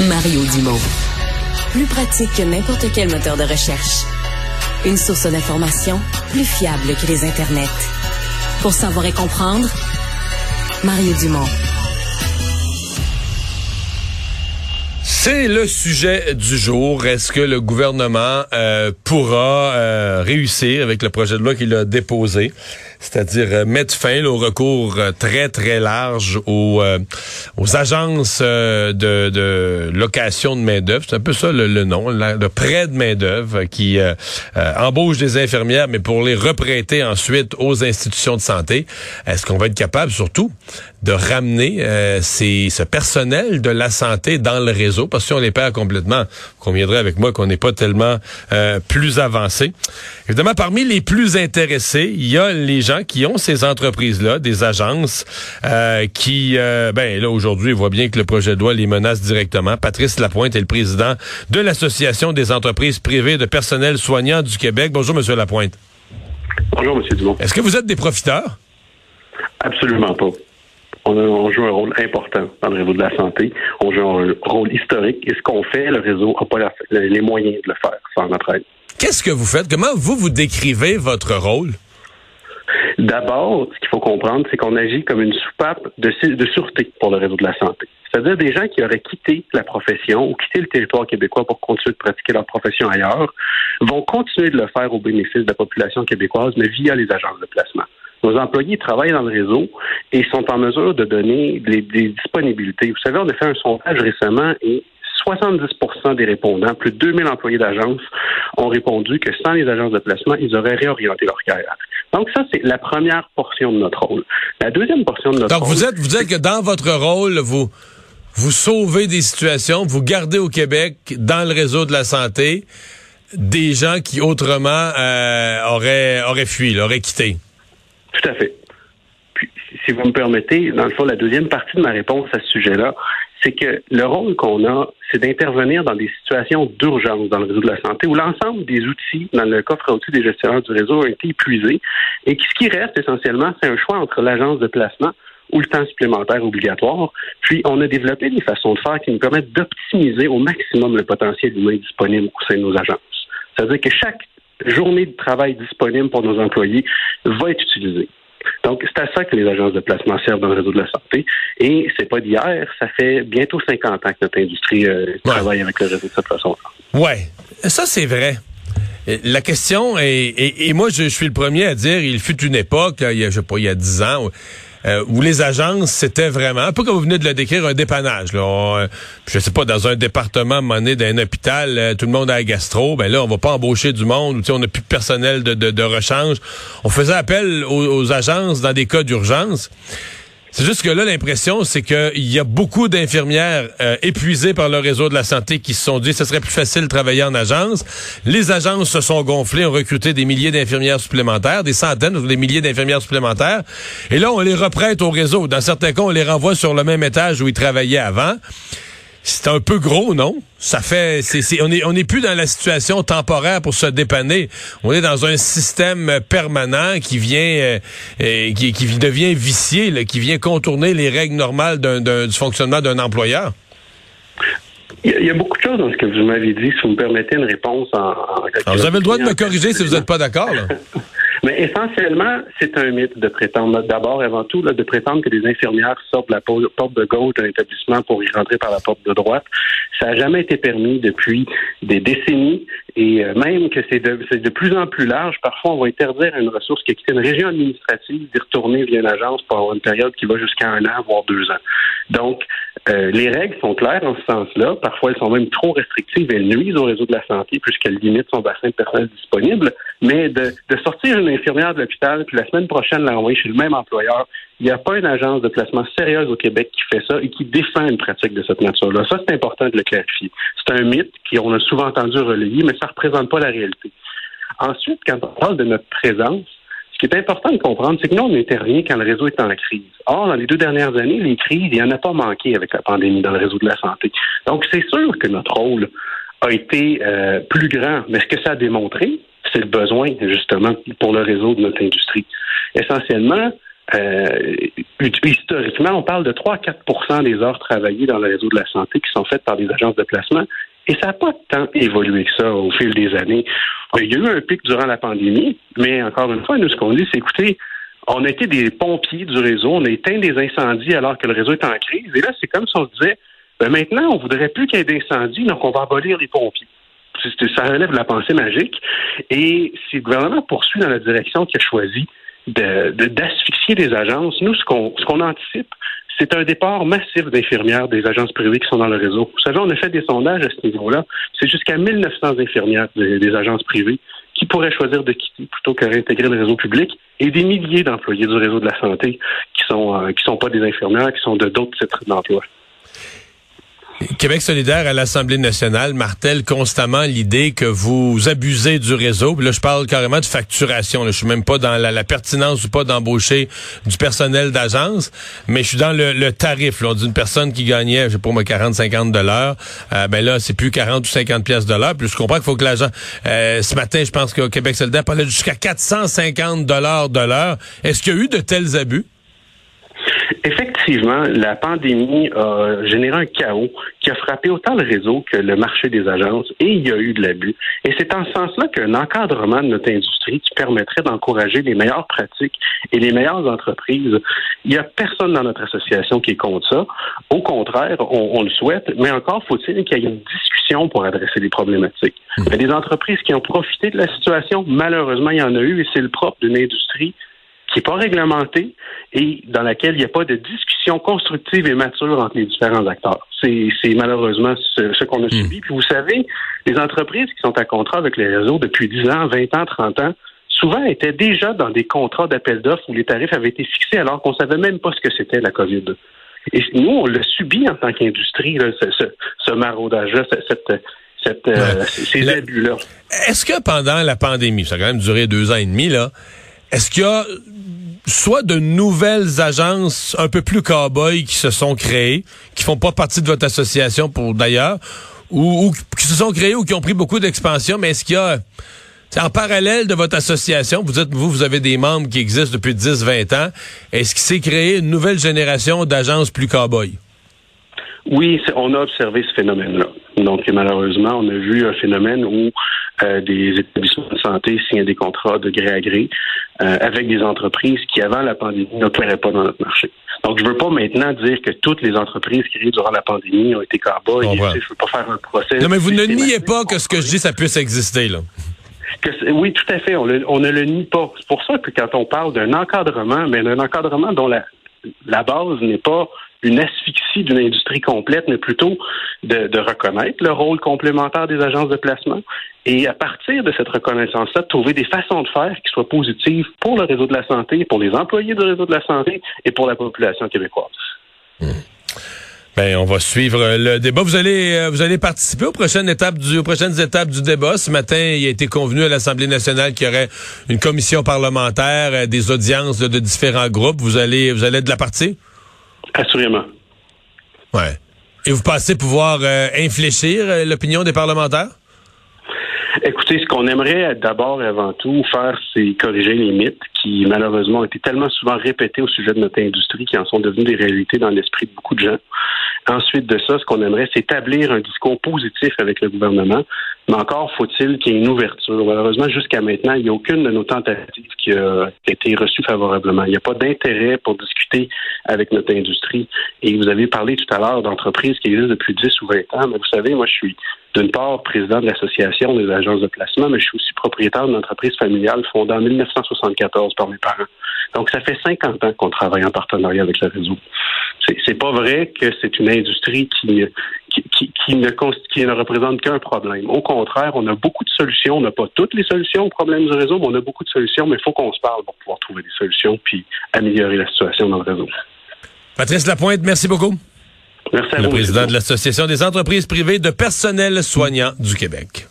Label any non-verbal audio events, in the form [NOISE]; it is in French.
Mario Dumont. Plus pratique que n'importe quel moteur de recherche. Une source d'information plus fiable que les internets. Pour savoir et comprendre, Mario Dumont. C'est le sujet du jour. Est-ce que le gouvernement euh, pourra euh, réussir avec le projet de loi qu'il a déposé, c'est-à-dire euh, mettre fin au recours très très large aux, aux agences de, de, location de main d'œuvre, c'est un peu ça le, nom, le prêt de main d'œuvre qui embauche des infirmières, mais pour les reprêter ensuite aux institutions de santé. Est-ce qu'on va être capable surtout de ramener ces, ce personnel de la santé dans le réseau? parce que si on les perd complètement, vous conviendrez avec moi qu'on n'est pas tellement euh, plus avancé. Évidemment, parmi les plus intéressés, il y a les gens qui ont ces entreprises-là, des agences, euh, qui, euh, ben là, aujourd'hui, voient bien que le projet de loi les menace directement. Patrice Lapointe est le président de l'Association des entreprises privées de personnel soignant du Québec. Bonjour, Monsieur Lapointe. Bonjour, Monsieur Dumont. Est-ce que vous êtes des profiteurs? Absolument pas on, joue un rôle important dans le réseau de la santé. On joue un rôle historique. Et ce qu'on fait, le réseau n'a pas les moyens de le faire sans notre aide. Qu'est-ce que vous faites? Comment vous, vous décrivez votre rôle? D'abord, ce qu'il faut comprendre, c'est qu'on agit comme une soupape de, sûreté pour le réseau de la santé. C'est-à-dire des gens qui auraient quitté la profession ou quitté le territoire québécois pour continuer de pratiquer leur profession ailleurs vont continuer de le faire au bénéfice de la population québécoise, mais via les agences de placement. Nos employés travaillent dans le réseau et sont en mesure de donner des, disponibilités. Vous savez, on a fait un sondage récemment et 70% des répondants, plus de 2000 employés d'agence, ont répondu que sans les agences de placement, ils auraient réorienté leur carrière. Donc ça, c'est la première portion de notre rôle. La deuxième portion de notre rôle... Donc vous êtes, vous êtes que dans votre rôle, vous, vous sauvez des situations, vous gardez au Québec, dans le réseau de la santé, des gens qui autrement euh, auraient, auraient fui, auraient quitté. Tout à fait. Puis, si vous me permettez, dans le fond, la deuxième partie de ma réponse à ce sujet-là, c'est que le rôle qu'on a, c'est d'intervenir dans des situations d'urgence dans le réseau de la santé où l'ensemble des outils dans le coffre à outils des gestionnaires du réseau ont été épuisés et ce qui reste essentiellement, c'est un choix entre l'agence de placement ou le temps supplémentaire obligatoire. Puis, on a développé des façons de faire qui nous permettent d'optimiser au maximum le potentiel humain disponible au sein de nos agences. C'est-à-dire que chaque journée de travail disponible pour nos employés va être utilisée. Donc, c'est à ça que les agences de placement servent dans le réseau de la santé. Et c'est pas d'hier, ça fait bientôt 50 ans que notre industrie euh, travaille avec le réseau de cette façon-là. Ouais, ça c'est vrai. La question est, et, moi je, suis le premier à dire, il fut une époque, il y a, je sais pas, il y a 10 ans, euh, où les agences, c'était vraiment, un peu comme vous venez de le décrire, un dépannage. Là. Euh, je sais pas, dans un département monnaie d'un hôpital, euh, tout le monde a la gastro, ben là, on va pas embaucher du monde, on n'a plus de personnel de, de, rechange. On faisait appel aux agences dans des cas d'urgence. C'est juste que là, l'impression, c'est qu'il y a beaucoup d'infirmières euh, épuisées par le réseau de la santé qui se sont dit que ce serait plus facile de travailler en agence. Les agences se sont gonflées, ont recruté des milliers d'infirmières supplémentaires, des centaines ou des milliers d'infirmières supplémentaires. Et là, on les reprête au réseau. Dans certains cas, on les renvoie sur le même étage où ils travaillaient avant c'est un peu gros, non? Ça fait, c'est, on est, on est plus dans la situation temporaire pour se dépanner. On est dans un système permanent qui vient, euh, euh, qui, qui, devient vicié, qui vient contourner les règles normales du fonctionnement d'un employeur. Il y, a, beaucoup de choses dans ce que vous m'avez dit. Si vous me permettez une réponse en. en vous avez le droit de me corriger si vous n'êtes pas d'accord. [LAUGHS] Mais essentiellement, c'est un mythe de prétendre, d'abord, avant tout, de prétendre que les infirmières sortent la porte de gauche d'un établissement pour y rentrer par la porte de droite. Ça n'a jamais été permis depuis des décennies et euh, même que c'est de, plus en plus large. Parfois, on va interdire à une ressource qui quitte une région administrative d'y retourner via une agence pour avoir une période qui va jusqu'à un an, voire deux ans. Donc, euh, les règles sont claires en ce sens-là. Parfois, elles sont même trop restrictives. Elles nuisent au réseau de la santé puisqu'elles limitent son bassin de personnel disponible. Mais de, de sortir une infirmière de l'hôpital puis la semaine prochaine l'envoyer chez le même employeur, il n'y a pas une agence de placement sérieuse au Québec qui fait ça et qui défend une pratique de cette nature-là. Ça, c'est important de le clarifier. C'est un mythe qu'on a souvent entendu relayer, mais ça ne représente pas la réalité. Ensuite, quand on parle de notre présence, ce qui est important de comprendre, c'est que nous, on rien quand le réseau est en crise. Or, dans les deux dernières années, les crises, il n'y en a pas manqué avec la pandémie dans le réseau de la santé. Donc, c'est sûr que notre rôle a été euh, plus grand. Mais ce que ça a démontré, c'est le besoin, justement, pour le réseau de notre industrie. Essentiellement, euh, historiquement, on parle de 3-4% des heures travaillées dans le réseau de la santé qui sont faites par des agences de placement. Et ça n'a pas tant évolué que ça au fil des années. Il y a eu un pic durant la pandémie, mais encore une fois, nous, ce qu'on dit, c'est écoutez, on a été des pompiers du réseau, on a éteint des incendies alors que le réseau est en crise. Et là, c'est comme si on se disait, ben maintenant, on voudrait plus qu'il y ait d'incendies, donc on va abolir les pompiers. Ça relève de la pensée magique. Et si le gouvernement poursuit dans la direction qu'il a choisie, d'asphyxier de, les agences, nous, ce qu'on anticipe, c'est un départ massif d'infirmières des agences privées qui sont dans le réseau. Vous savez, on a fait des sondages à ce niveau-là. C'est jusqu'à 1900 infirmières des, agences privées qui pourraient choisir de quitter plutôt que réintégrer le réseau public et des milliers d'employés du réseau de la santé qui sont euh, qui sont pas des infirmières, qui sont de d'autres titres d'emploi. Québec solidaire à l'Assemblée nationale martèle constamment l'idée que vous abusez du réseau. là, je parle carrément de facturation. Je suis même pas dans la, pertinence ou pas d'embaucher du personnel d'agence, mais je suis dans le, tarif. Là. On dit une personne qui gagnait, je sais pas moi, 40, 50 dollars. Euh, ben là, c'est plus 40 ou 50 pièces de l'heure. Puis je comprends qu'il faut que l'agent... Euh, ce matin, je pense que Québec solidaire parlait jusqu'à 450 dollars de l'heure. Est-ce qu'il y a eu de tels abus? Effectivement, la pandémie a généré un chaos qui a frappé autant le réseau que le marché des agences et il y a eu de l'abus. Et c'est en ce sens-là qu'un encadrement de notre industrie qui permettrait d'encourager les meilleures pratiques et les meilleures entreprises, il n'y a personne dans notre association qui est contre ça. Au contraire, on, le souhaite, mais encore faut-il qu'il y ait une discussion pour adresser les problématiques. Mmh. Il y a des entreprises qui ont profité de la situation, malheureusement, il y en a eu et c'est le propre d'une industrie qui n'est pas réglementée et dans laquelle il n'y a pas de discussion constructive et mature entre les différents acteurs. C'est malheureusement ce, qu'on a hmm. subi. Puis vous savez, les entreprises qui sont à contrat avec les réseaux depuis 10 ans, 20 ans, 30 ans, souvent étaient déjà dans des contrats d'appel d'offres où les tarifs avaient été fixés alors qu'on ne savait même pas ce que c'était la COVID. Et nous, on l'a subi en tant qu'industrie, ce, ce, maraudage-là, cette, cette, euh, ces abus-là. Est-ce que pendant la pandémie, ça a quand même duré deux ans et demi, là, est-ce qu'il y a soit de nouvelles agences un peu plus cow-boy qui se sont créées, qui font pas partie de votre association pour d'ailleurs, ou, qui se sont créées ou qui ont pris beaucoup d'expansion, mais est-ce qu'il y a en parallèle de votre association, vous dites, vous, vous avez des membres qui existent depuis 10, 20 ans. Est-ce qu'il s'est créé une nouvelle génération d'agences plus cow-boy? Oui, on a observé ce phénomène-là. Donc, malheureusement, on a vu un phénomène où euh, des établissements de santé signent des contrats de gré à gré euh, avec des entreprises qui, avant la pandémie, n'opéraient pas dans notre marché. Donc, je veux pas maintenant dire que toutes les entreprises créées durant la pandémie ont été cowboys. Je, je veux pas faire un procès. Non, mais vous ne niez pas que ce que je dis, ça puisse exister, là. Que, oui, tout à fait. On, on ne le nie pas. C'est pour ça que quand on parle d'un encadrement, mais d'un encadrement dont la, la base n'est pas une asphyxie d'une industrie complète, mais plutôt de, reconnaître le rôle complémentaire des agences de placement et à partir de cette reconnaissance-là, trouver des façons de faire qui soient positives pour le réseau de la santé, pour les employés du réseau de la santé et pour la population québécoise. Hmm. Ben, on va suivre le débat. Vous allez, euh, vous allez participer aux prochaines étapes du, aux prochaines étapes du débat. Ce matin, il a été convenu à l'Assemblée nationale qu'il y aurait une commission parlementaire, euh, des audiences de, différents groupes. Vous allez, vous allez être de la partie? Assurément. Ouais. Et vous pensez pouvoir euh, infléchir euh, l'opinion des parlementaires? Écoutez, ce qu'on aimerait d'abord et avant tout faire, c'est corriger les mythes qui, malheureusement, ont été tellement souvent répétés au sujet de notre industrie qui en sont devenus des réalités dans l'esprit de beaucoup de gens. Ensuite de ça, ce qu'on aimerait, c'est établir un discours positif avec le gouvernement. Mais encore faut-il qu'il y ait une ouverture. Malheureusement, jusqu'à maintenant, il n'y a aucune de nos tentatives qui a été reçue favorablement. Il n'y a pas d'intérêt pour discuter avec notre industrie. Et vous avez parlé tout à l'heure d'entreprises qui existent depuis 10 ou 20 ans. Mais vous savez, moi, je suis d'une part président de l'Association des agences de placement, mais je suis aussi propriétaire d'une entreprise familiale fondée en 1974 par mes parents. Donc, ça fait 50 ans qu'on travaille en partenariat avec le réseau. C'est pas vrai que c'est une industrie qui, qui, qui, ne, qui ne représente qu'un problème. Au contraire, on a beaucoup de solutions. On n'a pas toutes les solutions aux problèmes du réseau, mais on a beaucoup de solutions, mais il faut qu'on se parle pour pouvoir trouver des solutions puis améliorer la situation dans le réseau. Patrice Lapointe, merci beaucoup. Merci à le président de l'Association des entreprises privées de personnel soignant du Québec.